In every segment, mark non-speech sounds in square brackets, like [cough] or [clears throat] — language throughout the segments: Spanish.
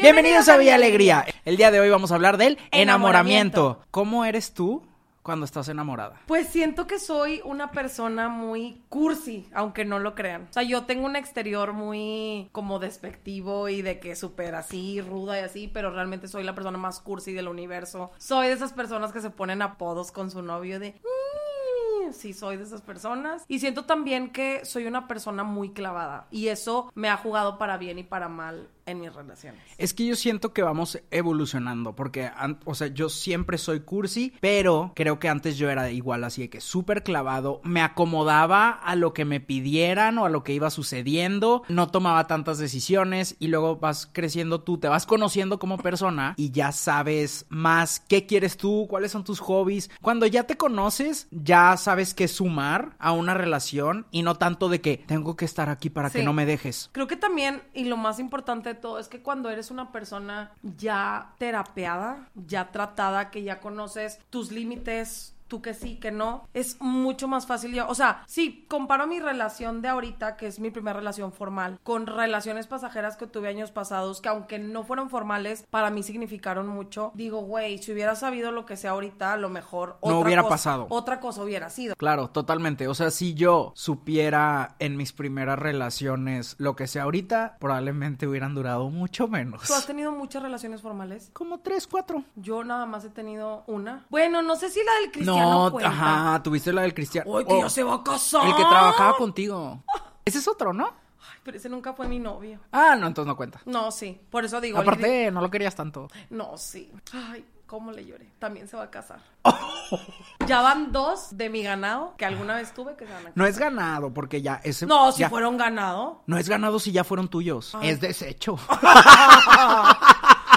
Bienvenidos a Villa Alegría. El día de hoy vamos a hablar del enamoramiento. ¿Cómo eres tú cuando estás enamorada? Pues siento que soy una persona muy cursi, aunque no lo crean. O sea, yo tengo un exterior muy como despectivo y de que súper así, ruda y así, pero realmente soy la persona más cursi del universo. Soy de esas personas que se ponen apodos con su novio de... "Mm", Sí, soy de esas personas. Y siento también que soy una persona muy clavada. Y eso me ha jugado para bien y para mal en mis relaciones. Es que yo siento que vamos evolucionando, porque, o sea, yo siempre soy cursi, pero creo que antes yo era igual así de que súper clavado, me acomodaba a lo que me pidieran o a lo que iba sucediendo, no tomaba tantas decisiones y luego vas creciendo tú, te vas conociendo como persona y ya sabes más qué quieres tú, cuáles son tus hobbies. Cuando ya te conoces, ya sabes qué sumar a una relación y no tanto de que tengo que estar aquí para que no me dejes. Creo que también, y lo más importante todo, es que cuando eres una persona ya terapeada, ya tratada, que ya conoces tus límites, tú que sí, que no, es mucho más fácil. ya- O sea, sí, comparo mi relación de ahorita, que es mi primera relación formal, con relaciones pasajeras que tuve años pasados, que aunque no fueron formales, para mí significaron mucho. Digo, güey, si hubiera sabido lo que sé ahorita, a lo mejor No otra hubiera cosa- pasado. Otra cosa hubiera sido. Claro, totalmente. O sea, si yo supiera en mis primeras relaciones lo que sé ahorita, probablemente hubieran durado mucho menos. ¿Tú has tenido muchas relaciones formales? Como tres, cuatro. Yo nada más he tenido una. Bueno, no sé si la del cristiano No, cuenta. ajá, tuviste la del cristiano. Ay, que Oh, ya se va a casar. El que trabajaba contigo. Ese es otro, ¿no? Ay, pero ese nunca fue mi novio. Ah, no, entonces no cuenta. No, sí. Por eso digo. Aparte, no lo querías tanto. No, sí. Ay, cómo le lloré. También se va a casar. [laughs] ya van dos de mi ganado que alguna vez tuve que se van a casar. No es ganado, porque ya ese. No, si ya- fueron ganado. No es ganado si ya fueron tuyos. Es desecho. [laughs]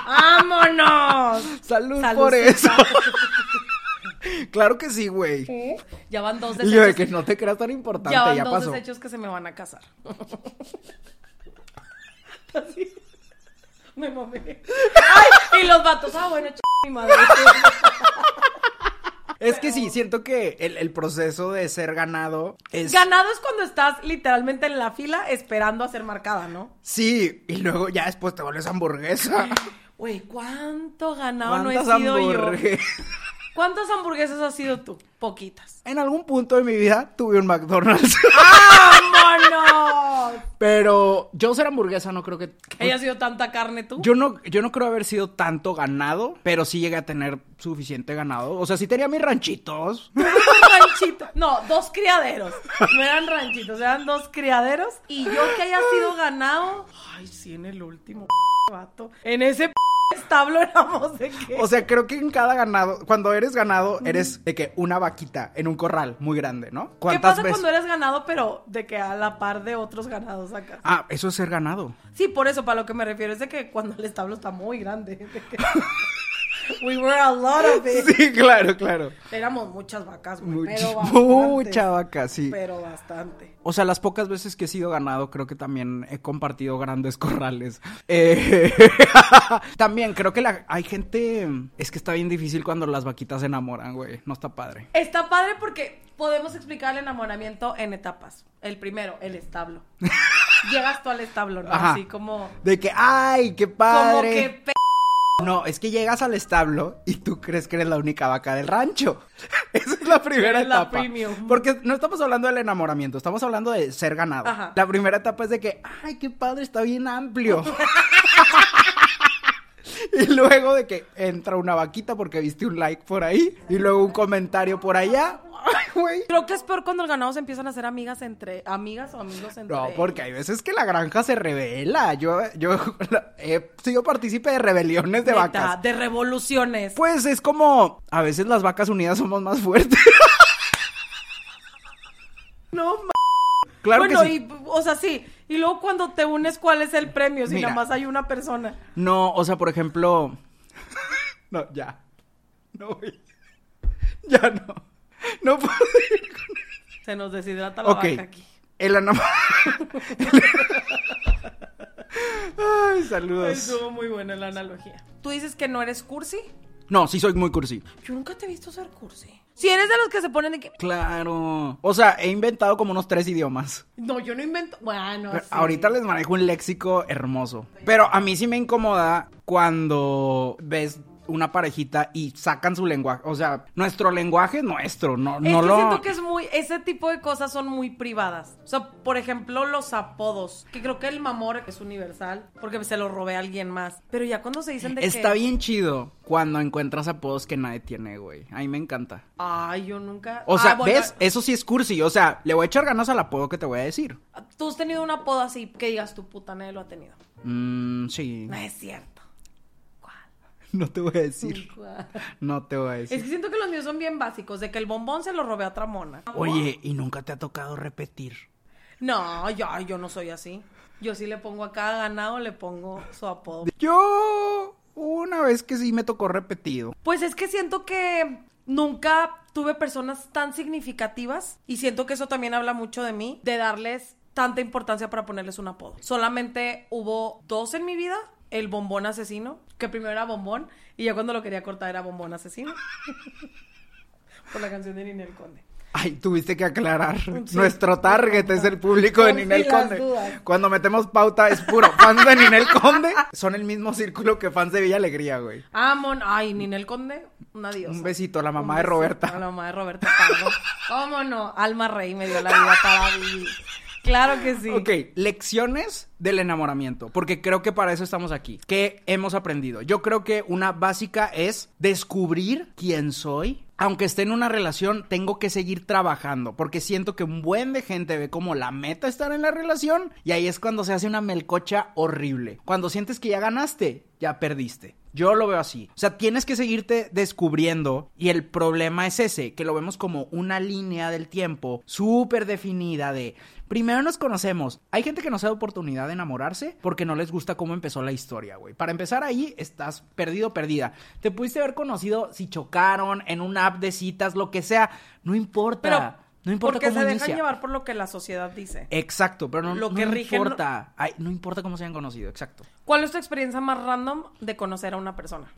¡Vámonos! [laughs] Salud, Salud, por eso. Claro que sí, güey. Ya van dos Y yo de desechos. que no te creas tan importante, ya ya, van dos pasó. desechos que se me van a casar. Así. [laughs] Me mamé. Ay, y los vatos, ah, bueno, ch mi madre. Es que sí, siento que el, el proceso de ser ganado es. Ganado es cuando estás literalmente en la fila esperando a ser marcada, ¿no? Sí, y luego ya después te vuelves hamburguesa. Güey, ¿cuánto ganado no he ¿Cuántas sido yo? ¿Cuántas hamburguesas has sido tú? Poquitas. En algún punto de mi vida tuve un McDonald's. [laughs] ¡Vámonos! Pero yo ser hamburguesa no creo que. ¿Que haya sido tanta carne tú? Yo no, yo no creo haber sido tanto ganado, pero sí llegué a tener suficiente ganado. O sea, sí tenía mis ranchitos. [laughs] Un ranchito. No, dos criaderos. No eran ranchitos, eran dos criaderos. Y yo que haya sido ganado. Ay, sí, en el último vato. En ese establo éramos de que. O sea, creo que en cada ganado, cuando eres ganado, eres de que una vaquita en un corral muy grande, ¿no? ¿Qué ¿Cuántas pasa veces? cuando eres ganado, pero de que a la par de otros ganados acá? Ah, eso es ser ganado. Sí, por eso, para lo que me refiero es de que cuando el establo está muy grande. de que- [laughs] [laughs] We were a lot of it. Sí, claro, claro. Éramos muchas vacas, güey. Pero [laughs] bastantes. mucha vaca, sí. Pero bastante. O sea, las pocas veces que he sido ganado, creo que también he compartido grandes [laughs] corrales. Eh, también creo que la- hay gente. Es que está bien difícil cuando las vaquitas se enamoran, güey. No está padre. Está padre porque podemos explicar el enamoramiento en etapas. El primero, el establo. Llegas tú al establo, ¿no? Ajá. Así como. De que, ¡ay, qué Como padre! que pe- No, es que llegas al establo y tú crees que eres la única vaca del rancho. [laughs] Esa es la primera la etapa. premium. Porque no estamos hablando del enamoramiento, estamos hablando de ser ganado. Ajá. La primera etapa es de que, ay, qué padre, está bien amplio. [laughs] [laughs] y luego de que entra una vaquita porque viste un like por ahí y luego un comentario por allá. Ay, güey. Creo que es peor cuando el ganado se empiezan a hacer amigas entre. Amigas o amigos entre. No, porque hay veces que la granja se revela. Yo, yo [laughs] he sido partícipe de rebeliones de Neta, vacas. De revoluciones. Pues es como, a veces las vacas unidas somos más fuertes. [laughs] No, Claro que bueno, sí. y, o sea, sí. Y luego cuando te unes, ¿cuál es el premio? Si Mira. nada más hay una persona. No, o sea, por ejemplo. [laughs] No, ya. No, güey. Ya no. No puedo ir con Se nos deshidrata la Ok. vaca aquí. El enamoramiento. [laughs] Ay, saludos. Estuvo muy buena la analogía. ¿Tú dices que no eres cursi? No, sí soy muy cursi. Yo nunca te he visto ser cursi. Si eres de los que se ponen de que... Claro. O sea, he inventado como unos tres idiomas. No, yo no invento... Bueno, sí. Ahorita les manejo un léxico hermoso. Pero a mí sí me incomoda cuando ves una parejita y sacan su lenguaje. O sea, nuestro lenguaje es nuestro. No, Es no que lo. siento que es muy... Ese tipo de cosas son muy privadas. O sea, por ejemplo, los apodos. Que creo que el mamor es universal. Porque se lo robé a alguien más. Pero ya cuando se dicen de Está que... bien chido cuando encuentras apodos que nadie tiene, güey. A mí me encanta. Ay, yo nunca... O sea, Ah, bueno, ¿ves? Eso sí es cursi. O sea, le voy a echar ganas al apodo que te voy a decir. Tú has tenido un apodo así que digas tu puta nadie lo ha tenido. Mmm, sí. No es cierto. [laughs] No te voy a decir. No te voy a Es decir. que siento que los míos son bien básicos, de que el bombón se lo robé a otra mona. Oye, ¿y nunca te ha tocado repetir? No, yo, yo no soy así. Yo sí le pongo a cada ganado, le pongo su apodo. Yo una vez que sí me tocó repetido. Pues es que siento que nunca tuve personas tan significativas y siento que eso también habla mucho de mí, de darles tanta importancia para ponerles un apodo. Solamente hubo dos en mi vida, el bombón asesino, que primero era bombón y ya cuando lo quería cortar era bombón asesino. [laughs] Por la canción de Ninel Conde. Ay, tuviste que aclarar. Sí. Nuestro target es el público de Por Ninel Conde. dudas. Cuando metemos pauta es puro fans de Ninel Conde. Son el mismo círculo que fans de Villa Alegría, güey. Ah, mon, ay, Ninel Conde, una diosa. Un besito a la mamá de Roberta. A la mamá de Roberta Pardo. ¿Cómo no? Alma Rey me dio la vida para vivir. Claro que sí. Ok, lecciones del enamoramiento, porque creo que para eso estamos aquí. ¿Qué hemos aprendido? Yo creo que una básica es descubrir quién soy. Aunque esté en una relación, tengo que seguir trabajando, porque siento que un buen de gente ve como la meta estar en la relación y ahí es cuando se hace una melcocha horrible. Cuando sientes que ya ganaste, ya perdiste. Yo lo veo así. O sea, tienes que seguirte descubriendo y el problema es ese, que lo vemos como una línea del tiempo súper definida de primero nos conocemos. Hay gente que no se da oportunidad de enamorarse porque no les gusta cómo empezó la historia, güey. Para empezar ahí, estás perdido, perdida. Te pudiste haber conocido si chocaron en una app de citas, lo que sea. No importa. No importa porque cómo se dejan inicia. llevar por lo que la sociedad dice. Exacto, pero no, Lo no que rige no- importa. Ay, no importa cómo se hayan conocido, exacto. ¿Cuál es tu experiencia más random de conocer a una persona?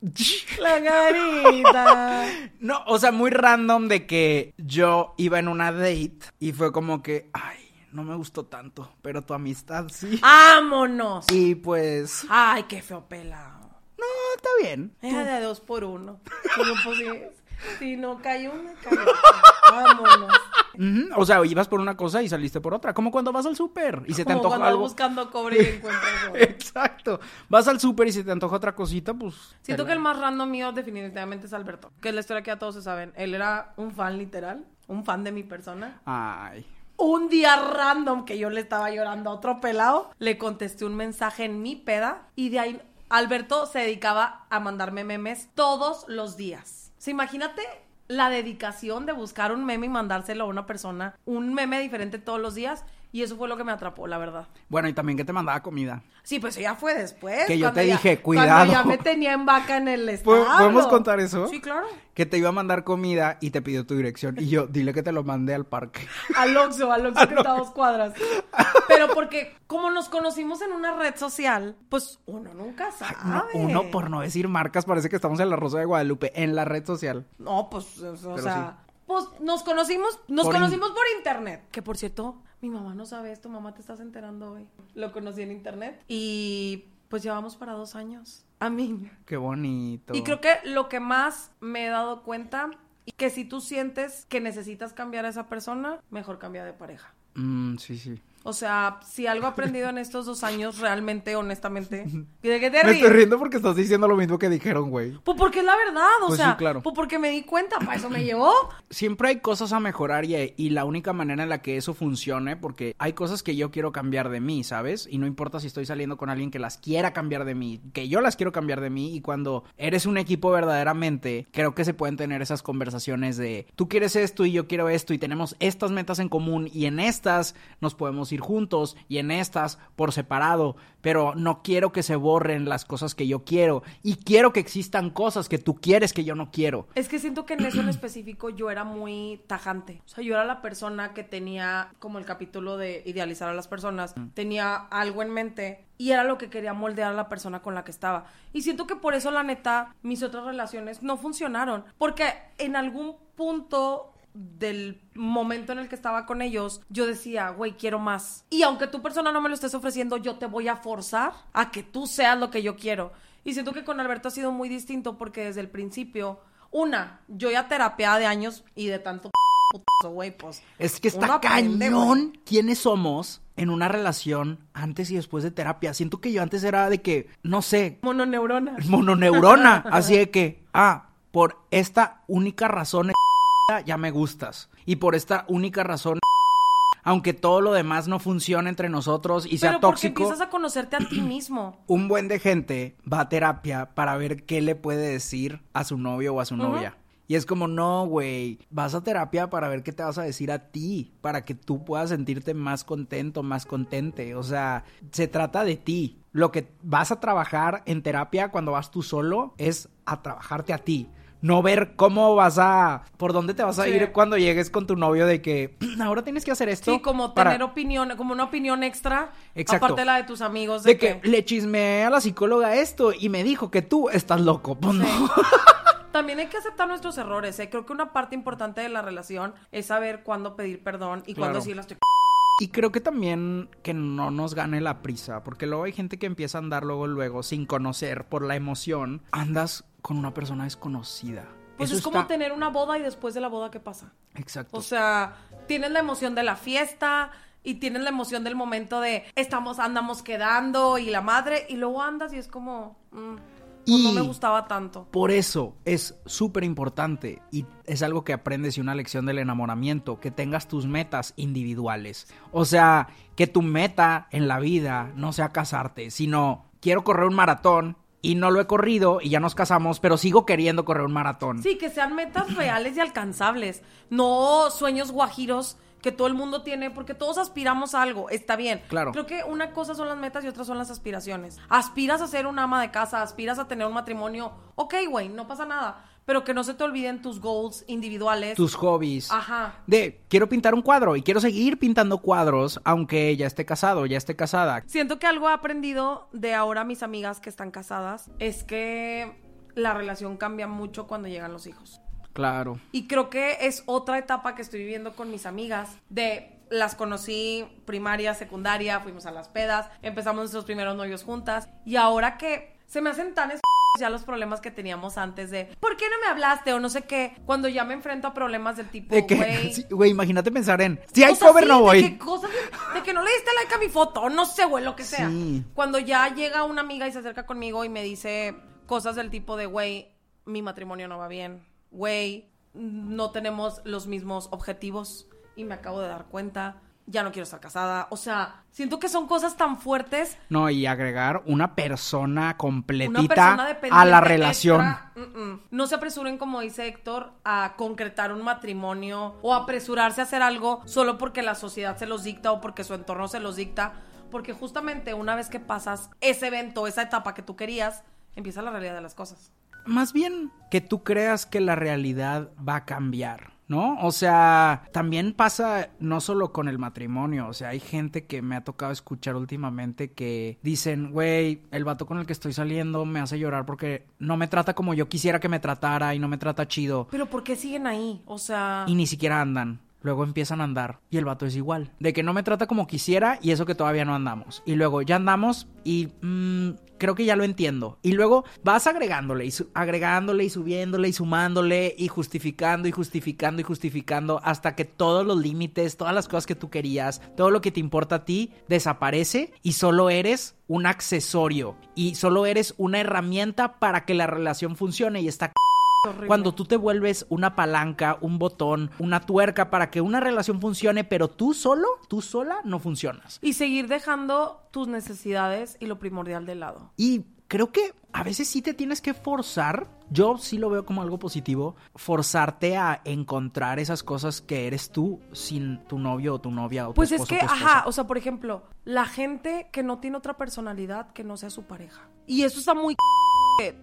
[laughs] La carita. No, o sea, muy random de que yo iba en una date y fue como que, ay, no me gustó tanto, pero tu amistad sí. ¡Vámonos! Y pues, Ay, qué feo pelado. no, está bien. Era de dos por uno. Si, no cae una, otra. Vámonos. Ujú, O sea, ibas por una cosa y saliste por otra. Como cuando vas al súper y se te Como antoja cuando vas algo. buscando cobre y encuentras [laughs] oro. Exacto. Vas al súper y se te antoja otra cosita, pues. Siento que el más random mío definitivamente es Alberto. Que es la historia que ya todos se saben. Él era un fan literal, un fan de mi persona. Ay. Un día random que yo le estaba llorando a otro pelado, le contesté un mensaje en mi peda y de ahí Alberto se dedicaba a mandarme memes todos los días. Sea, imagínate la dedicación de buscar un meme y mandárselo a una persona, un meme diferente todos los días y eso fue lo que me atrapó, la verdad. Bueno, y también que te mandaba comida. Sí, pues ya fue después. Que yo cuando te ya- dije, Cuando "Cuidado". ya me tenía en vaca en el ¿Po- establo. ¿Podemos contar eso? Sí, claro. Que te iba a mandar comida y te pidió tu dirección. Y yo, dile que te lo mandé al parque. [laughs] Al Oxxo, al Oxxo que está a dos cuadras. Pero porque como nos conocimos en una red social, pues uno nunca sabe. No, uno, por no decir marcas, parece que estamos en la Rosa de Guadalupe, en la red social. No, pues, o sea... Pues nos conocimos, nos Por in- conocimos por internet. Que por cierto, mi mamá no sabe esto, mamá te estás enterando hoy. Lo conocí en internet. Y pues llevamos para dos años. A mí. Qué bonito. Y creo que lo que más me he dado cuenta, y que si tú sientes que necesitas cambiar a esa persona, mejor cambia de pareja. Mm, sí, sí. O sea, si algo he aprendido en estos dos años, realmente, honestamente. ¿Y [laughs] de qué te Me ríes? estoy riendo porque estás diciendo lo mismo que dijeron, güey. Pues porque es la verdad, o Pues sí, sea, claro. pues porque me di cuenta, para eso me [clears throat] llevó. Siempre hay cosas a mejorar y, y la única manera en la que eso funcione, porque hay cosas que yo quiero cambiar de mí, ¿sabes? Y no importa si estoy saliendo con alguien que las quiera cambiar de mí, que yo las quiero cambiar de mí. Y cuando eres un equipo verdaderamente, creo que se pueden tener esas conversaciones de tú quieres esto y yo quiero esto y tenemos estas metas en común y en estas nos podemos ir juntos y en estas por separado, pero no quiero que se borren las cosas que yo quiero y quiero que existan cosas que tú quieres que yo no quiero. Es que siento que en eso en específico yo era muy tajante. O sea, yo era la persona que tenía, como el capítulo de idealizar a las personas, tenía algo en mente y era lo que quería moldear a la persona con la que estaba. Y siento que por eso, la neta, mis otras relaciones no funcionaron. Porque en algún punto del momento en el que estaba con ellos, yo decía, güey, quiero más. Y aunque tu persona no me lo estés ofreciendo, yo te voy a forzar a que tú seas lo que yo quiero. Y siento que con Alberto ha sido muy distinto porque desde el principio, una, yo ya terapia de años y de tanto putazo, güey, pues. Es que está cañón quiénes somos en una relación antes y después de terapia. Siento que yo antes era de que, no sé, Mononeurona. mononeurona. [laughs] así de que, ah, por esta única razón ya me gustas. Y por esta única razón, aunque todo lo demás no funcione entre nosotros y sea Pero porque tóxico, empiezas a conocerte a ti [clears throat] mismo. un buen de gente va a terapia para ver qué le puede decir a su novio o a su novia. Y es como, no, güey, vas a terapia para ver qué te vas a decir a ti, para que tú puedas sentirte más contento, más contente. O sea, se trata de ti. Lo que vas a trabajar en terapia cuando vas tú solo es a trabajarte a ti. No ver cómo vas a, por dónde te vas a Sí. ir cuando llegues con tu novio de que [clears throat] ahora tienes que hacer esto. Sí, como para- tener opinión, como una opinión extra. Exacto. Aparte de la de tus amigos. De, de que, le chismeé a la psicóloga esto y me dijo que tú estás loco. Pues no. [laughs] También hay que aceptar nuestros errores. ¿eh? Creo que una parte importante de la relación es saber cuándo pedir perdón y cuándo Claro. decirle estoy Y creo que también que no nos gane la prisa, porque luego hay gente que empieza a andar luego, luego, sin conocer, por la emoción, andas con una persona desconocida. Pues Eso es como está- tener una boda y después de la boda, ¿qué pasa? Exacto. O sea, tienes la emoción de la fiesta y tienes la emoción del momento de estamos, andamos quedando y la madre, y luego andas y es como, mm, pues no Y- me gustaba tanto. Por eso es súper importante y es algo que aprendes y una lección del enamoramiento, que tengas tus metas individuales. O sea, que tu meta en la vida no sea casarte, sino quiero correr un maratón y no lo he corrido y ya nos casamos, pero sigo queriendo correr un maratón. Sí, que sean metas [clears throat] reales y alcanzables, no sueños guajiros que todo el mundo tiene, porque todos aspiramos a algo, está bien. Claro. Creo que una cosa son las metas y otra son las aspiraciones. Aspiras a ser una ama de casa, aspiras a tener un matrimonio, ok, güey, no pasa nada, pero que no se te olviden tus goals individuales. Tus hobbies. Ajá. De quiero pintar un cuadro y quiero seguir pintando cuadros aunque ya esté casado, ya esté casada. Siento que algo he aprendido de ahora mis amigas que están casadas es que la relación cambia mucho cuando llegan los hijos. Claro. Y creo que es otra etapa que estoy viviendo con mis amigas. De las conocí primaria, secundaria, fuimos a las pedas, empezamos nuestros primeros novios juntas. Y ahora que se me hacen tan ya los problemas que teníamos antes de ¿por qué no me hablaste? o no sé qué. Cuando ya me enfrento a problemas del tipo, güey. [laughs] sí, güey, imagínate pensar en, si hay cover no de voy. que cosas de, de que no le diste like a mi foto, no sé, güey, lo que sea. Sí. Cuando ya llega una amiga y se acerca conmigo y me dice cosas del tipo de, güey, mi matrimonio no va bien, güey, no tenemos los mismos objetivos y me acabo de dar cuenta, ya no quiero estar casada. O sea, siento que son cosas tan fuertes. No, y agregar una persona Una completita persona dependiente a la extra, relación. mm, mm. No se apresuren, como dice Héctor, a concretar un matrimonio o apresurarse a hacer algo solo porque la sociedad se los dicta o porque su entorno se los dicta. Porque justamente una vez que pasas ese evento, esa etapa que tú querías, empieza la realidad de las cosas. Más bien que tú creas que la realidad va a cambiar. ¿No? O sea, también pasa no solo con el matrimonio, o sea, hay gente que me ha tocado escuchar últimamente que dicen, güey, el vato con el que estoy saliendo me hace llorar porque no me trata como yo quisiera que me tratara y no me trata chido. Pero ¿por qué siguen ahí? O sea... y ni siquiera andan. Luego empiezan a andar y el vato es igual. De que no me trata como quisiera y eso que todavía no andamos. Y luego ya andamos y mm, creo que ya lo entiendo. Y luego vas agregándole y agregándole y subiéndole y sumándole y justificando y justificando y justificando hasta que todos los límites, todas las cosas que tú querías, todo lo que te importa a ti desaparece y solo eres un accesorio y solo eres una herramienta para que la relación funcione y está cuando tú te vuelves una palanca, un botón, una tuerca para que una relación funcione, pero tú solo, tú sola no funcionas. Y seguir dejando tus necesidades y lo primordial de lado. Y creo que a veces sí te tienes que forzar, yo sí lo veo como algo positivo, forzarte a encontrar esas cosas que eres tú sin tu novio o tu novia o tu Pues es que, ajá, o sea, por ejemplo, la gente que no tiene otra personalidad que no sea su pareja. Y eso está muy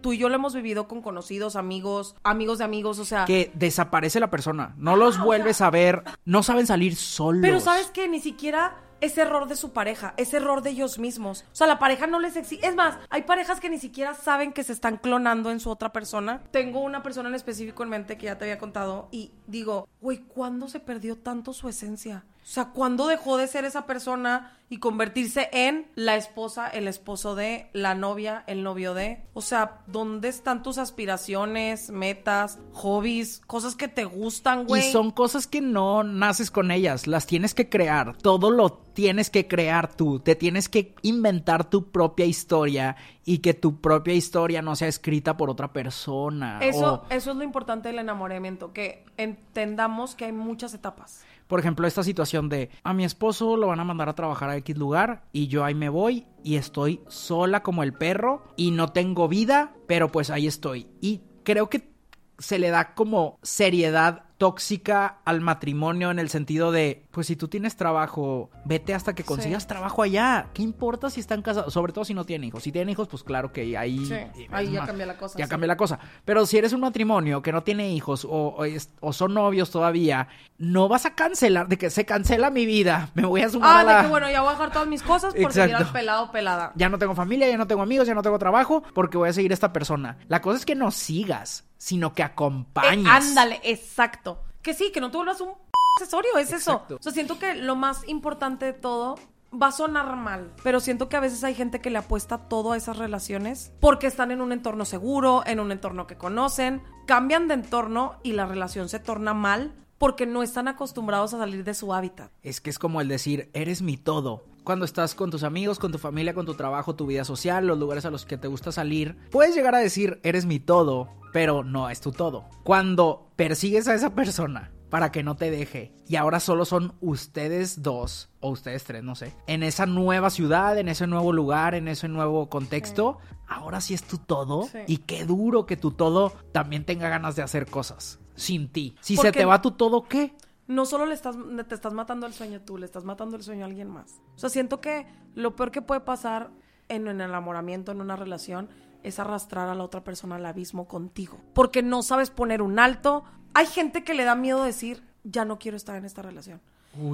tú y yo lo hemos vivido con conocidos, amigos, amigos de amigos, o sea... Que desaparece la persona, no los vuelves a ver, no saben salir solos. Pero sabes que ni siquiera es error de su pareja, es error de ellos mismos. O sea, la pareja no les exige. Es más, hay parejas que ni siquiera saben que se están clonando en su otra persona. Tengo una persona en específico en mente que ya te había contado y digo, güey, ¿cuándo se perdió tanto su esencia? O sea, ¿cuándo dejó de ser esa persona y convertirse en la esposa, el esposo de, la novia, el novio de? O sea, ¿dónde están tus aspiraciones, metas, hobbies, cosas que te gustan, güey? Y son cosas que no naces con ellas, las tienes que crear. Todo lo tienes que crear tú, te tienes que inventar tu propia historia y que tu propia historia no sea escrita por otra persona. Eso, eso es lo importante del enamoramiento, que entendamos que hay muchas etapas. Por ejemplo, esta situación de a mi esposo lo van a mandar a trabajar a X lugar y yo ahí me voy y estoy sola como el perro y no tengo vida, pero pues ahí estoy. Y creo que se le da como seriedad tóxica al matrimonio en el sentido de, pues si tú tienes trabajo, vete hasta que consigas trabajo allá. ¿Qué importa si están casados? Sobre todo si no tienen hijos. Si tienen hijos, pues claro que ahí... ahí ya cambia la cosa. Ya cambia la cosa. Pero si eres un matrimonio que no tiene hijos o, son novios todavía, no vas a cancelar, de que se cancela mi vida. [laughs] Me voy a sumar ah, a la... de que bueno, ya voy a dejar todas mis cosas por seguir al pelado pelada. Ya no tengo familia, ya no tengo amigos, ya no tengo trabajo porque voy a seguir esta persona. La cosa es que no sigas, sino que acompañes. Eh, ándale, exacto que sí, que no te vuelvas un [laughs] accesorio, es eso. O sea, siento que lo más importante de todo va a sonar mal, pero siento que a veces hay gente que le apuesta todo a esas relaciones porque están en un entorno seguro, en un entorno que conocen, cambian de entorno y la relación se torna mal porque no están acostumbrados a salir de su hábitat. Es que es como el decir, eres mi todo. Cuando estás con tus amigos, con tu familia, con tu trabajo, tu vida social, los lugares a los que te gusta salir, puedes llegar a decir, eres mi todo, pero no es tu todo. Cuando persigues a esa persona para que no te deje y ahora solo son ustedes dos o ustedes tres, no sé, en esa nueva ciudad, en ese nuevo lugar, en ese nuevo contexto, ahora sí es tu todo y qué duro que tu todo también tenga ganas de hacer cosas sin ti. Si se te va tu todo, ¿qué? No solo le estás, te estás matando el sueño tú, le estás matando el sueño a alguien más. O sea, siento que lo peor que puede pasar en un enamoramiento, en una relación, es arrastrar a la otra persona al abismo contigo. Porque no sabes poner un alto. Hay gente que le da miedo decir, ya no quiero estar en esta relación.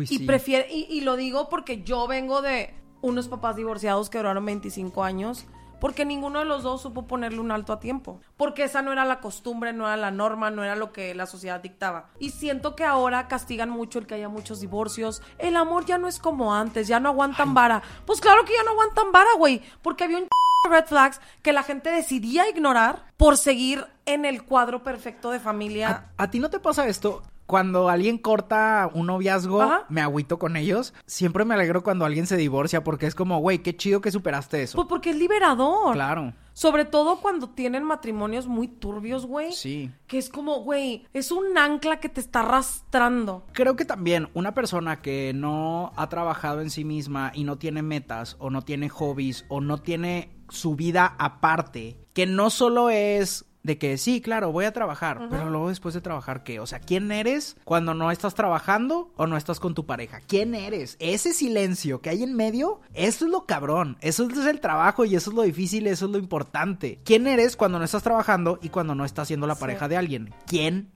y prefiere, y, y lo digo porque yo vengo de unos papás divorciados que duraron 25 años porque ninguno de los dos supo ponerle un alto a tiempo, porque esa no era la costumbre, no era la norma, no era lo que la sociedad dictaba. Y siento que ahora castigan mucho el que haya muchos divorcios. El amor ya no es como antes, ya no aguantan vara. Pues claro que ya no aguantan vara, güey, porque había un [laughs] red flags que la gente decidía ignorar por seguir en el cuadro perfecto de familia. ¿A, ti no te pasa esto? Cuando alguien corta un noviazgo, me agüito con ellos. Siempre me alegro cuando alguien se divorcia porque es como, güey, qué chido que superaste eso. Pues porque es liberador. Claro. Sobre todo cuando tienen matrimonios muy turbios, güey. Sí. Que es como, güey, es un ancla que te está arrastrando. Creo que también una persona que no ha trabajado en sí misma y no tiene metas o no tiene hobbies o no tiene su vida aparte, que no solo es de que sí, claro, voy a trabajar, pero luego después de trabajar, ¿qué? O sea, ¿quién eres cuando no estás trabajando o no estás con tu pareja? ¿Quién eres? Ese silencio que hay en medio, eso es lo cabrón, eso es el trabajo y eso es lo difícil, eso es lo importante. ¿Quién eres cuando no estás trabajando y cuando no estás siendo la pareja de alguien? ¿Quién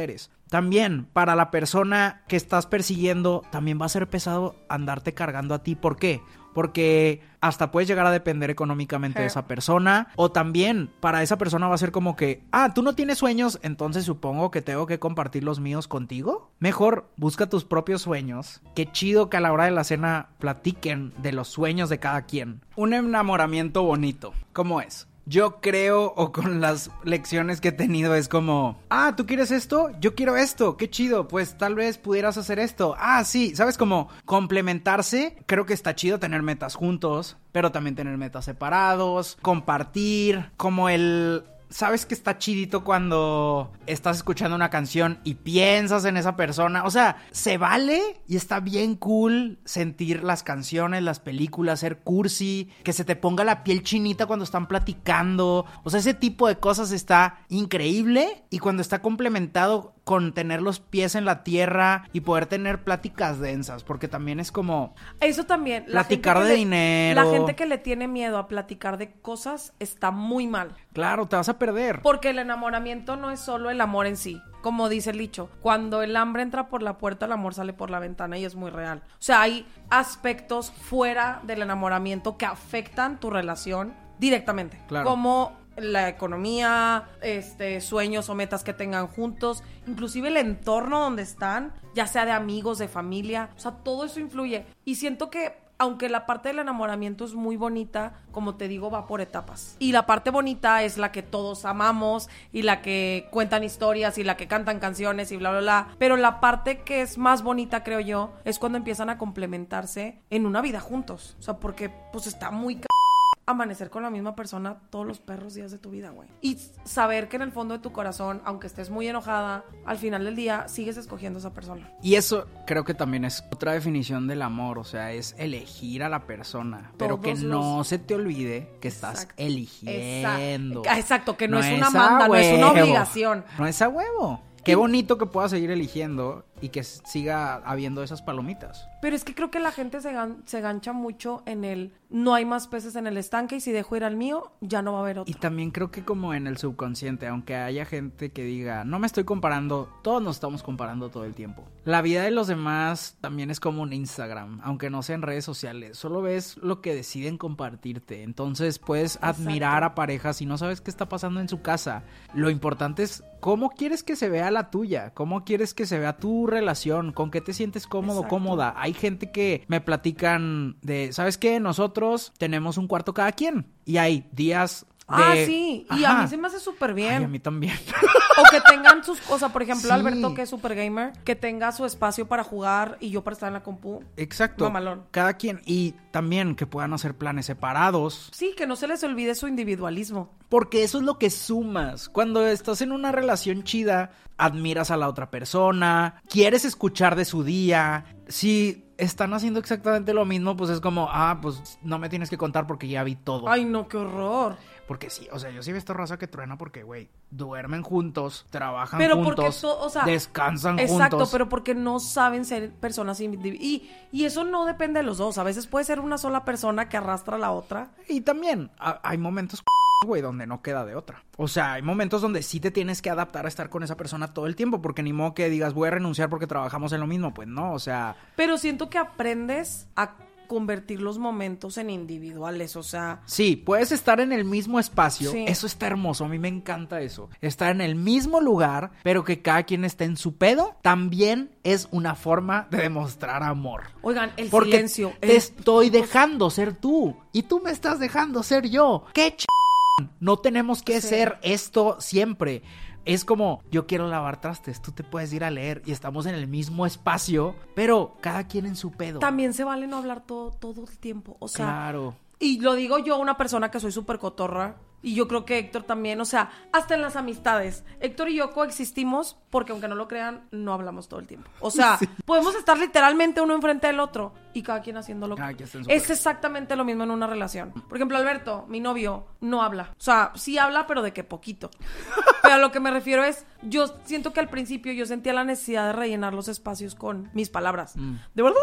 eres? También para la persona que estás persiguiendo, también va a ser pesado andarte cargando a ti. ¿Por qué? Porque hasta puedes llegar a depender económicamente de esa persona o también para esa persona va a ser como que, ah, tú no tienes sueños, entonces supongo que tengo que compartir los míos contigo. Mejor busca tus propios sueños. Qué chido que a la hora de la cena platiquen de los sueños de cada quien. Un enamoramiento bonito. ¿Cómo es? Yo creo o con las lecciones que he tenido es como, ah, ¿tú quieres esto? Yo quiero esto, qué chido, pues tal vez pudieras hacer esto. Ah, sí, ¿sabes? Como complementarse, creo que está chido tener metas juntos, pero también tener metas separados, compartir, como el sabes que está chidito cuando estás escuchando una canción y piensas en esa persona. O sea, se vale y está bien cool sentir las canciones, las películas, ser cursi, que se te ponga la piel chinita cuando están platicando. O sea, ese tipo de cosas está increíble y cuando está complementado con tener los pies en la tierra y poder tener pláticas densas, porque también es como... Eso también. platicar de dinero. La gente que le tiene miedo a platicar de cosas está muy mal. Claro, te vas a perder. Porque el enamoramiento no es solo el amor en sí. Como dice el dicho, cuando el hambre entra por la puerta, el amor sale por la ventana y es muy real. O sea, hay aspectos fuera del enamoramiento que afectan tu relación directamente. Claro. Como la economía, este, sueños o metas que tengan juntos, inclusive el entorno donde están, ya sea de amigos, de familia, o sea, todo eso influye. Y siento que aunque la parte del enamoramiento es muy bonita, como te digo, va por etapas. Y la parte bonita es la que todos amamos y la que cuentan historias y la que cantan canciones y bla, bla, bla. Pero la parte que es más bonita, creo yo, es cuando empiezan a complementarse en una vida juntos. O sea, porque pues está muy amanecer con la misma persona todos los perros días de tu vida, güey. Y saber que en el fondo de tu corazón, aunque estés muy enojada, al final del día sigues escogiendo a esa persona. Y eso creo que también es otra definición del amor, o sea, es elegir a la persona, pero que no se te olvide que estás eligiendo. Exacto. que no, es una manda, no es una obligación. No es a huevo. Qué bonito que puedas seguir eligiendo y que siga habiendo esas palomitas. Pero es que creo que la gente se, se gancha mucho en el no hay más peces en el estanque y si dejo ir al mío, ya no va a haber otro. Y también creo que como en el subconsciente, aunque haya gente que diga, no me estoy comparando, todos nos estamos comparando todo el tiempo. La vida de los demás también es como un Instagram, aunque no sea en redes sociales, solo ves lo que deciden compartirte. Entonces puedes admirar a parejas y no sabes qué está pasando en su casa. Lo importante es cómo quieres que se vea la tuya, cómo quieres que se vea tu relación, con qué te sientes cómodo, cómoda. Hay gente que me platican de, ¿sabes qué? Nosotros tenemos un cuarto cada quien y hay días Ah, sí. Y a mí se me hace súper bien. a mí también. O que tengan sus cosas. Por ejemplo, Alberto, que es súper gamer, que tenga su espacio para jugar y yo para estar en la compu. Exacto. Mamalón. Cada quien. Y también que puedan hacer planes separados. Sí, que no se les olvide su individualismo. Porque eso es lo que sumas. Cuando estás en una relación chida, admiras a la otra persona, quieres escuchar de su día. Si están haciendo exactamente lo mismo, pues es como, ah, pues no me tienes que contar porque ya vi todo. Ay, no, qué horror. Porque sí, o sea, yo sí he visto raza que truena porque, güey, duermen juntos, trabajan pero juntos, porque o sea, descansan juntos. Exacto, pero porque no saben ser personas individuales. Y, y eso no depende de los dos. A veces puede ser una sola persona que arrastra a la otra. Y también hay momentos [laughs] güey, donde no queda de otra. O sea, hay momentos donde sí te tienes que adaptar a estar con esa persona todo el tiempo, porque ni modo que digas voy a renunciar porque trabajamos en lo mismo, pues no, o sea. Pero siento que aprendes a convertir los momentos en individuales, o sea... Sí, puedes estar en el mismo espacio, eso está hermoso, a mí me encanta eso. Estar en el mismo lugar, pero que cada quien esté en su pedo, también es una forma de demostrar amor. Oigan, el silencio. Te estoy dejando ser tú y tú me estás dejando ser yo. ¡Qué ch... No tenemos que ser esto siempre. Es como, yo quiero lavar trastes, tú te puedes ir a leer y estamos en el mismo espacio, pero cada quien en su pedo. También se vale no hablar todo, todo el tiempo, o sea. Claro. Y lo digo yo, una persona que soy súper cotorra, y yo creo que Héctor también, o sea, hasta en las amistades. Héctor y yo coexistimos porque aunque no lo crean, no hablamos todo el tiempo. O sea, [laughs] podemos estar literalmente uno enfrente del otro y cada quien haciendo lo que... Es exactamente lo mismo en una relación. Por ejemplo, Alberto, mi novio, no habla. O sea, sí habla, pero de qué poquito. pero a lo que me refiero es, yo siento que al principio yo sentía la necesidad de rellenar los espacios con mis palabras. Mm. De verdad.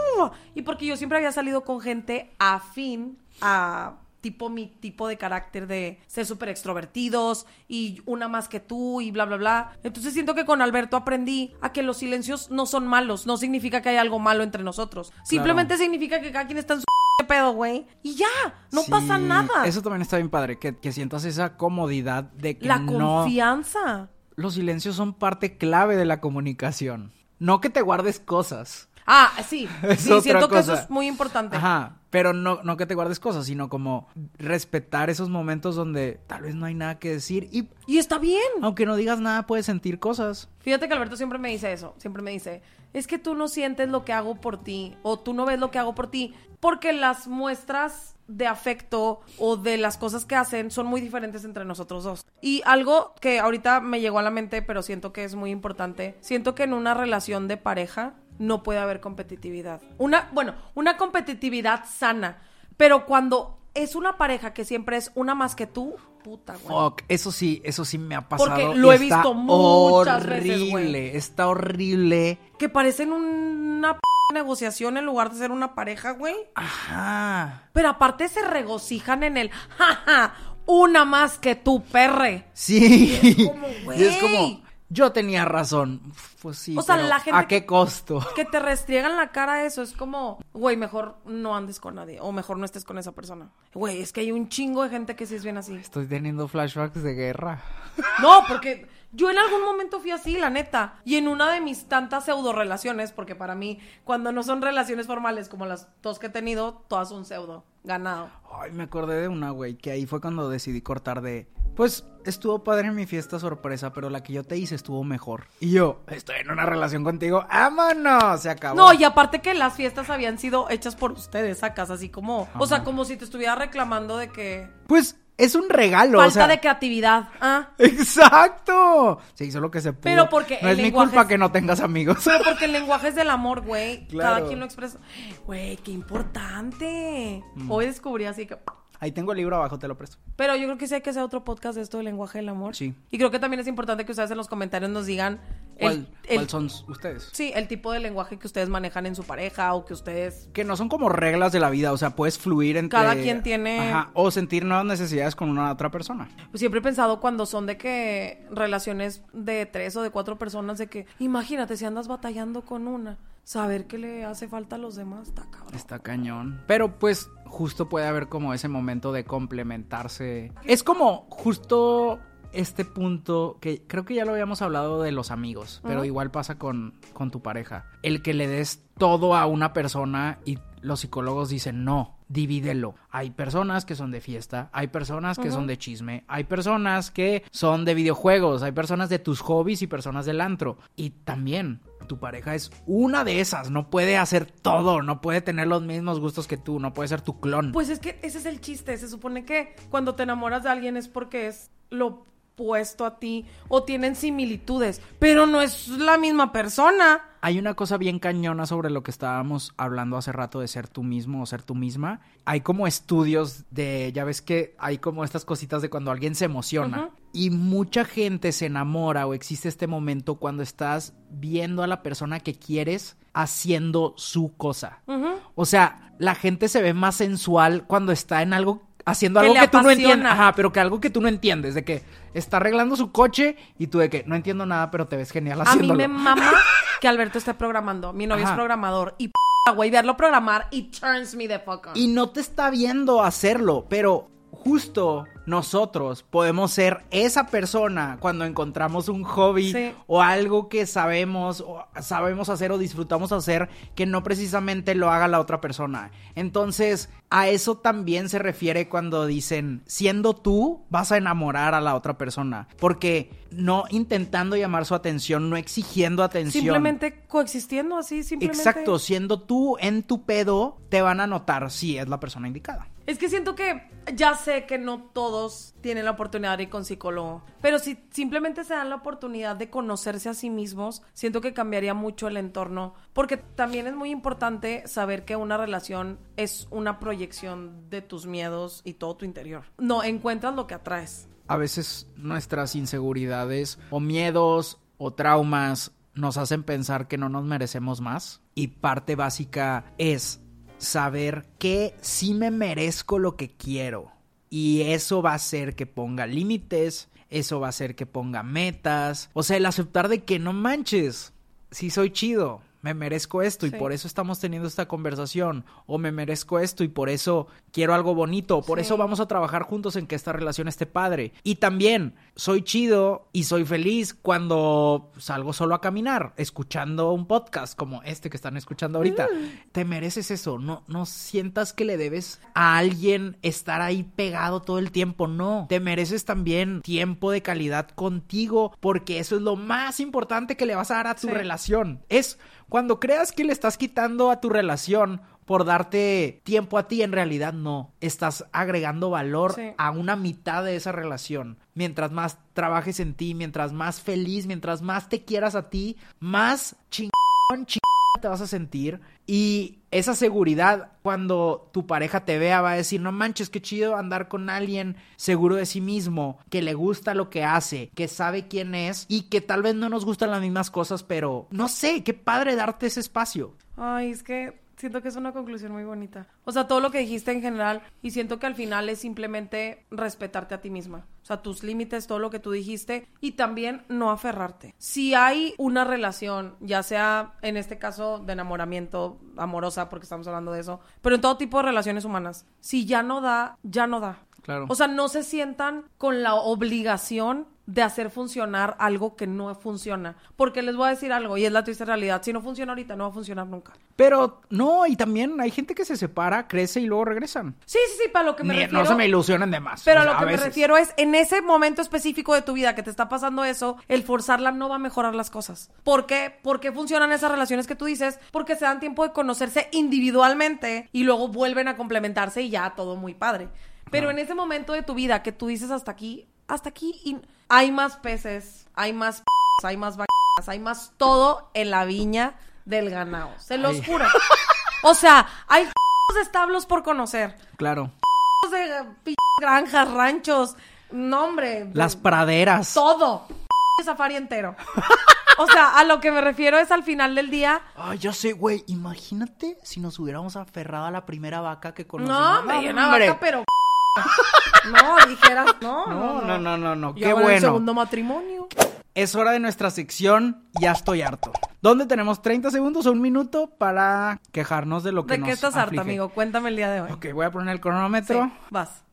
Y porque yo siempre había salido con gente afín a tipo mi tipo de carácter de ser súper extrovertidos y una más que tú y bla, bla, bla. Entonces siento que con Alberto aprendí a que los silencios no son malos, no significa que hay algo malo entre nosotros. Simplemente significa que cada quien está en su ¿qué [laughs] pedo, güey? Y ya, no Sí, pasa nada. Eso también está bien padre, que, que sientas esa comodidad de que La no... confianza. Los silencios son parte clave de la comunicación. No que te guardes cosas. Ah, sí. [laughs] Es sí, siento que eso es muy importante. Ajá, pero no, no que te guardes cosas, sino como respetar esos momentos donde tal vez no hay nada que decir y Y está bien. aunque no digas nada puedes sentir cosas. Fíjate que Alberto siempre me dice eso, siempre me dice, es que tú no sientes lo que hago por ti o tú no ves lo que hago por ti porque las muestras de afecto o de las cosas que hacen son muy diferentes entre nosotros dos. Y algo que ahorita me llegó a la mente, pero siento que es muy importante, siento que en una relación de pareja no puede haber competitividad. Una, bueno, una competitividad sana, pero cuando es una pareja que siempre es una más que tú, puta, güey. Fuck, eso sí, eso sí me ha pasado. Porque lo he está visto muchas veces, horrible, güey. está horrible. Que parecen una p negociación en lugar de ser una pareja, güey. Ajá. Pero aparte se regocijan en el, jaja, una más que tú, perre. Sí. Y es como, [laughs] Y es güey. como, yo tenía razón. Pues sí, O sea, pero la gente ¿a qué costo? [laughs] Que te restriegan la cara eso, es como, güey, mejor no andes con nadie, o mejor no estés con esa persona. Güey, es que hay un chingo de gente que sí es bien así. Estoy teniendo flashbacks de guerra. No, porque yo en algún momento fui así, la neta. Y en una de mis tantas pseudo relaciones, porque para mí, cuando no son relaciones formales como las dos que he tenido, todas son pseudo, ganado. Ay, me acordé de una, güey, que ahí fue cuando decidí cortar de... Pues estuvo padre en mi fiesta sorpresa, pero la que yo te hice estuvo mejor. Y yo, estoy en una relación contigo, ¡vámonos! Se acabó. No, y aparte que las fiestas habían sido hechas por ustedes, sacas, así como, o sea, como si te estuviera reclamando de que Pues es un regalo, falta o sea... de creatividad. Ah, ¡Exacto! Se hizo lo que se pudo. Pero porque No el es mi culpa es- que no tengas amigos. pero porque el lenguaje es del amor, güey. Claro. Cada quien lo expresa. Güey, qué importante. Mm. Hoy descubrí así que Ahí tengo el libro abajo, te lo presto. Pero yo creo que sí hay que hacer otro podcast de esto del lenguaje del amor. Sí. Y creo que también es importante que ustedes en los comentarios nos digan ¿Cuál, el, cuál son ustedes? Sí, el tipo de lenguaje que ustedes manejan en su pareja o que ustedes... Que no son como reglas de la vida, o sea, puedes fluir entre... Cada quien tiene- Ajá, o sentir nuevas necesidades con una otra persona. Pues siempre he pensado cuando son de que relaciones de tres o de cuatro personas, de que imagínate si andas batallando con una, saber que le hace falta a los demás, está cabrón. Está cañón. Pero pues justo puede haber como ese momento de complementarse. Es como justo este punto que creo que ya lo habíamos hablado de los amigos, pero igual pasa con, con tu pareja. El que le des todo a una persona y los psicólogos dicen no. Divídelo. Hay personas que son de fiesta, hay personas que son de chisme, hay personas que son de videojuegos, hay personas de tus hobbies y personas del antro. Y también tu pareja es una de esas, no puede hacer todo, no puede tener los mismos gustos que tú, no puede ser tu clon. Pues es que ese es el chiste. Se supone que cuando te enamoras de alguien es porque es lo opuesto a ti o tienen similitudes, pero no es la misma persona. Hay una cosa bien cañona sobre lo que estábamos hablando hace rato de ser tú mismo o ser tú misma. Hay como estudios de, ya ves que hay como estas cositas de cuando alguien se emociona. Y mucha gente se enamora o existe este momento cuando estás viendo a la persona que quieres haciendo su cosa. O sea, la gente se ve más sensual cuando está en algo haciendo algo que tú no entiendes. Ajá, pero que algo que tú no entiendes, de que está arreglando su coche y tú de que no entiendo nada, pero te ves genial A mí haciéndolo. me mama [laughs] que Alberto esté programando. Mi novio Ajá. es programador y p***, güey, verlo programar y turns me the fuck on. Y no te está viendo hacerlo, pero justo nosotros podemos ser esa persona cuando encontramos un hobby Sí. o algo que sabemos o sabemos hacer o disfrutamos hacer que no precisamente lo haga la otra persona. Entonces, a eso también se refiere cuando dicen, siendo tú, vas a enamorar a la otra persona, porque no intentando llamar su atención, no exigiendo atención. Simplemente coexistiendo así, simplemente. Exacto, siendo tú en tu pedo, te van a notar si es la persona indicada. Es que siento que ya sé que no todos tienen la oportunidad de ir con psicólogo, pero si simplemente se dan la oportunidad de conocerse a sí mismos, siento que cambiaría mucho el entorno, porque también es muy importante saber que una relación es una proyección de tus miedos y todo tu interior. No, encuentras lo que atraes. A veces nuestras inseguridades o miedos o traumas nos hacen pensar que no nos merecemos más y parte básica es saber que sí me merezco lo que quiero. Y eso va a hacer que ponga límites, eso va a hacer que ponga metas, o sea, el aceptar de que no manches, sí soy chido, me merezco esto y por eso estamos teniendo esta conversación, o me merezco esto y por eso quiero algo bonito, por Sí. eso vamos a trabajar juntos en que esta relación esté padre. Y también soy chido y soy feliz cuando salgo solo a caminar, escuchando un podcast como este que están escuchando ahorita. Mm. Te mereces eso, no, no sientas que le debes a alguien estar ahí pegado todo el tiempo, no. Te mereces también tiempo de calidad contigo, porque eso es lo más importante que le vas a dar a tu Sí. relación. Es cuando creas que le estás quitando a tu relación por darte tiempo a ti, en realidad no. Estás agregando valor Sí. a una mitad de esa relación. Mientras más trabajes en ti, mientras más feliz, mientras más te quieras a ti, más chingón, chingón te vas a sentir. Y esa seguridad, cuando tu pareja te vea, va a decir, no manches, qué chido andar con alguien seguro de sí mismo, que le gusta lo que hace, que sabe quién es y que tal vez no nos gustan las mismas cosas, pero no sé, qué padre darte ese espacio. Ay, es que siento que es una conclusión muy bonita. O sea, todo lo que dijiste en general y siento que al final es simplemente respetarte a ti misma. O sea, tus límites, todo lo que tú dijiste y también no aferrarte. Si hay una relación, ya sea en este caso de enamoramiento amorosa, porque estamos hablando de eso, pero en todo tipo de relaciones humanas, si ya no da, ya no da. Claro. O sea, no se sientan con la obligación de hacer funcionar algo que no funciona. Porque les voy a decir algo, y es la triste realidad. Si no funciona ahorita, no va a funcionar nunca. Pero no, y también hay gente que se separa, crece y luego regresan. Sí, sí, sí, para lo que me Ni- refiero. no se me ilusionen de más. Pero o a lo que me veces. refiero es, en ese momento específico de tu vida que te está pasando eso, el forzarla no va a mejorar las cosas. ¿Por qué? ¿Por qué funcionan esas relaciones que tú dices? Porque se dan tiempo de conocerse individualmente y luego vuelven a complementarse y ya todo muy padre. Pero en ese momento de tu vida que tú dices hasta aquí, hasta aquí, y hay más peces, hay más p***, hay más vacas, hay más todo en la viña del ganado. Se los Ay. juro. O sea, hay p*** de establos por conocer Claro. de p- granjas, ranchos, no hombre, Las praderas. todo, safari entero. O sea, a lo que me refiero es al final del día, Ay, ya sé, güey. Imagínate si nos hubiéramos aferrado a la primera vaca que conocimos. no, me hombre. vaca, pero no, dijeras, [laughs] no, No, no, no, no, no. Qué el bueno. segundo matrimonio. Es hora de nuestra sección Ya estoy harto. Donde tenemos 30 segundos o un minuto para quejarnos de lo que ¿De nos qué estás aflige. amigo? Cuéntame el día de hoy. Ok, voy a poner el Sí, cronómetro. vas.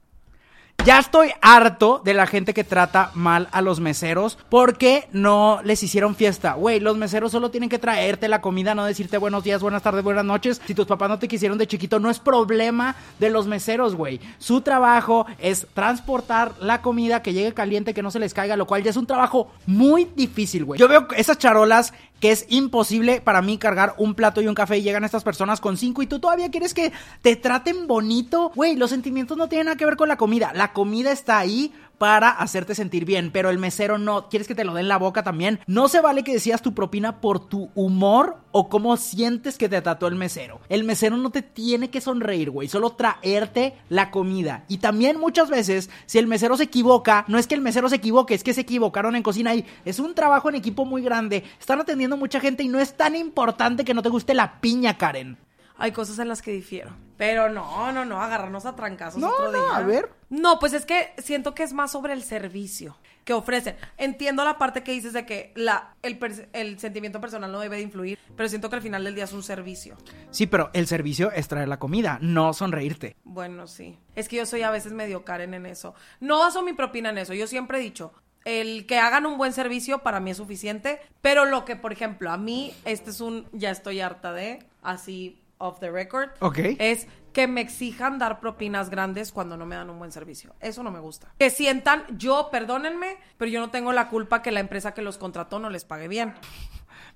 Ya estoy harto de la gente que trata mal a los meseros porque no les hicieron fiesta. Güey, los meseros solo tienen que traerte la comida, no decirte buenos días, buenas tardes, buenas noches. Si tus papás no te quisieron de chiquito, no es problema de los meseros, güey. Su trabajo es transportar la comida que llegue caliente, que no se les caiga, lo cual ya es un trabajo muy difícil, güey. Yo veo esas charolas que es imposible para mí cargar un plato y un café y llegan estas personas con cinco y tú todavía quieres que te traten bonito. Güey, los sentimientos no tienen nada que ver con la comida. La comida está ahí para hacerte sentir bien, pero el mesero no. ¿Quieres que te lo den la boca también? No se vale que decías tu propina por tu humor o cómo sientes que te trató el mesero. El mesero no te tiene que sonreír, güey, solo traerte la comida. Y también muchas veces, si el mesero se equivoca, no es que el mesero se equivoque, es que se equivocaron en cocina y es un trabajo en equipo muy grande. Están atendiendo mucha gente y no es tan importante que no te guste la piña, Karen. Hay cosas en las que difiero. Pero no, no, no, agarrarnos a trancazos No, otro no, día. a ver. No, pues es que siento que es más sobre el servicio que ofrecen. Entiendo la parte que dices de que la, el, el sentimiento personal no debe de influir, pero siento que al final del día es un servicio. Sí, pero el servicio es traer la comida, no sonreírte. Bueno, sí. Es que yo soy a veces medio Karen en eso. No baso mi propina en eso. Yo siempre he dicho, el que hagan un buen servicio para mí es suficiente, pero lo que, por ejemplo, a mí, este es un, ya estoy harta de, así, off the record, Ok. es que me exijan dar propinas grandes cuando no me dan un buen servicio. Eso no me gusta. Que sientan, yo, perdónenme, pero yo no tengo la culpa que la empresa que los contrató no les pague bien.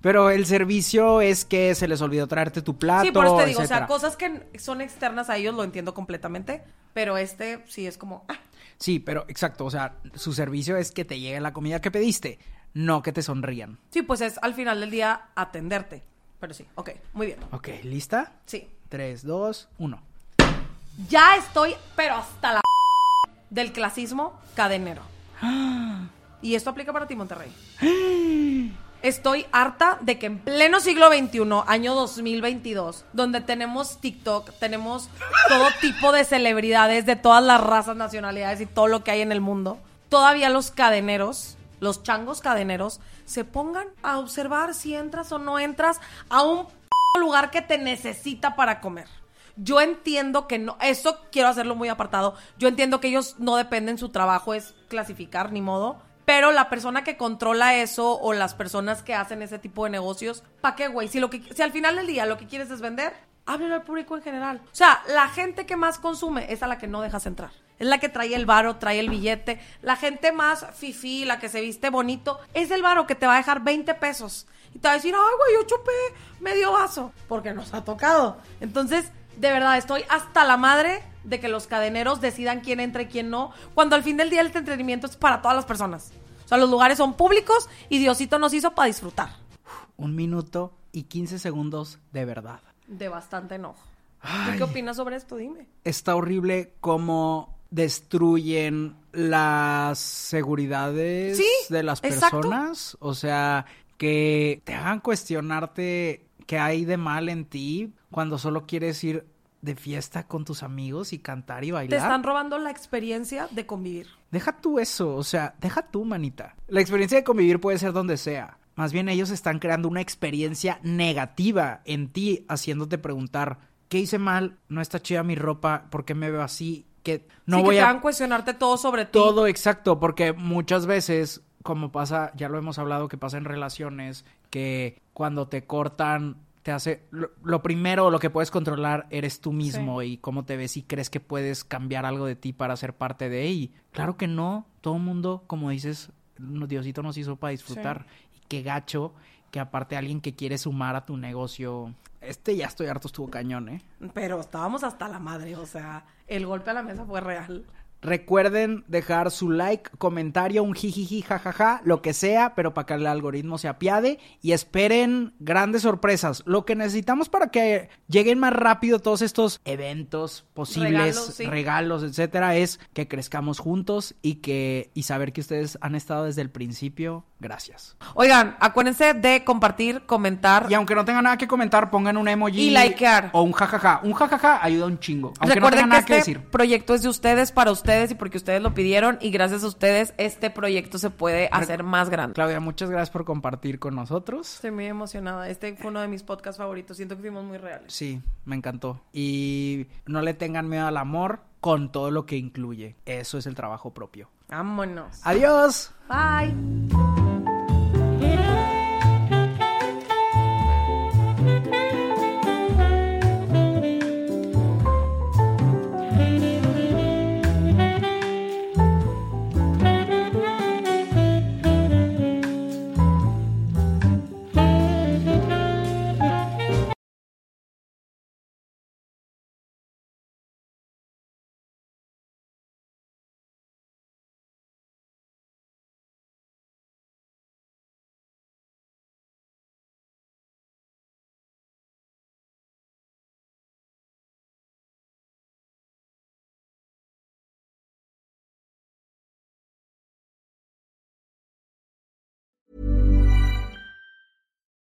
Pero el servicio es que se les olvidó traerte tu plato. Sí, por eso te digo, o sea, etcétera. cosas que son externas a ellos lo entiendo completamente, pero este sí es como, ah, Sí, pero exacto, o sea, su servicio es que te llegue la comida que pediste, no que te sonrían. Sí, pues es al final del día atenderte. Pero sí, ok, muy bien. Ok, ¿lista? Sí. 3, 2, 1. Ya estoy, pero hasta la [laughs] del clasismo cadenero. [gasps] Y esto aplica para ti, Monterrey. [gasps] Estoy harta de que en pleno siglo XXI, año 2022, donde tenemos TikTok, tenemos [laughs] todo tipo de celebridades de todas las razas, nacionalidades y todo lo que hay en el mundo, todavía los cadeneros los changos cadeneros se pongan a observar si entras o no entras a un lugar que te necesita para comer. Yo entiendo que no, eso quiero hacerlo muy apartado. Yo entiendo que ellos no dependen, su trabajo es clasificar, ni modo. Pero la persona que controla eso o las personas que hacen ese tipo de negocios, ¿para qué, güey? Si, lo que, si al final del día lo que quieres es vender, háblelo al público en general. O sea, la gente que más consume es a la que no dejas entrar. Es la que trae el varo, trae el billete. La gente más fifi, la que se viste bonito, es el varo que te va a dejar 20 pesos. Y te va a decir, ay, güey, yo chupé medio vaso. Porque nos ha tocado. Entonces, de verdad, estoy hasta la madre de que los cadeneros decidan quién entra y quién no. Cuando al fin del día el entretenimiento es para todas las personas. O sea, los lugares son públicos y Diosito nos hizo para disfrutar. Un minuto y 15 segundos de verdad. De bastante enojo. ¿Tú qué opinas sobre esto? Dime. Está horrible cómo destruyen las seguridades Sí, de las exacto. personas. O sea, que te hagan cuestionarte qué hay de mal en ti cuando solo quieres ir de fiesta con tus amigos y cantar y Te bailar. están robando la experiencia de convivir. Deja tú eso, o sea, deja tú, manita. La experiencia de convivir puede ser donde sea. Más bien ellos están creando una experiencia negativa en ti, haciéndote preguntar, ¿qué hice mal? ¿No está chida mi ropa? ¿Por qué me veo así? Que no sí, voy que te a... cuestionarte todo sobre ti. Todo exacto, porque muchas veces, como pasa, ya lo hemos hablado, que pasa en relaciones, que cuando te cortan, te hace... Lo, lo primero, lo que puedes controlar eres tú mismo y cómo te ves y crees que puedes cambiar algo de ti para ser parte de y Claro que no, todo el mundo, como dices, Diosito nos hizo para disfrutar. Y qué gacho que aparte alguien que quiere sumar a tu negocio... Este ya estoy harto, estuvo cañón, ¿eh? Pero estábamos hasta la madre, o sea, el golpe a la mesa fue real. Recuerden dejar su like, comentario, un jijiji, jajaja, lo que sea, pero para que el algoritmo se apiade y esperen grandes sorpresas. Lo que necesitamos para que lleguen más rápido todos estos eventos posibles, Regalos, etcétera, es que crezcamos juntos y que y saber que ustedes han estado desde el principio. Gracias. Oigan, acuérdense de compartir, comentar. Y aunque no tengan nada que comentar, pongan un emoji Y likear. o un jajaja. Un jajaja ayuda un chingo. Aunque no Recuerden tengan nada que que este decir. proyecto es de ustedes, para ustedes y porque ustedes lo pidieron. Y gracias a ustedes, este proyecto se puede hacer más grande. Claudia, muchas gracias por compartir con nosotros. Estoy muy emocionada. Este fue uno de mis podcasts favoritos. Siento que fuimos muy reales. Sí, me encantó. Y no le tengan miedo al amor con todo lo que incluye. Eso es el trabajo propio. Vámonos. Adiós. Bye.